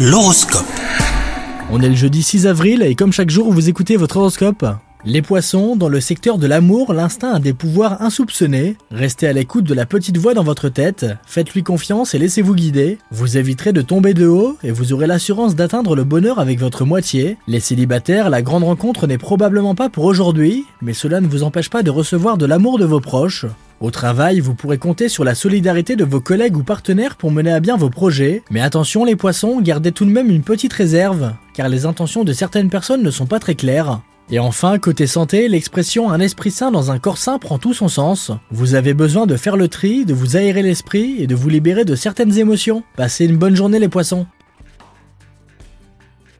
L'horoscope. On est le jeudi 6 avril et comme chaque jour vous écoutez votre horoscope. Les poissons, dans le secteur de l'amour, l'instinct a des pouvoirs insoupçonnés. Restez à l'écoute de la petite voix dans votre tête, faites-lui confiance et laissez-vous guider. Vous éviterez de tomber de haut et vous aurez l'assurance d'atteindre le bonheur avec votre moitié. Les célibataires, la grande rencontre n'est probablement pas pour aujourd'hui, mais cela ne vous empêche pas de recevoir de l'amour de vos proches. Au travail, vous pourrez compter sur la solidarité de vos collègues ou partenaires pour mener à bien vos projets. Mais attention les poissons, gardez tout de même une petite réserve, car les intentions de certaines personnes ne sont pas très claires. Et enfin, côté santé, l'expression un esprit sain dans un corps sain prend tout son sens. Vous avez besoin de faire le tri, de vous aérer l'esprit et de vous libérer de certaines émotions. Passez une bonne journée les poissons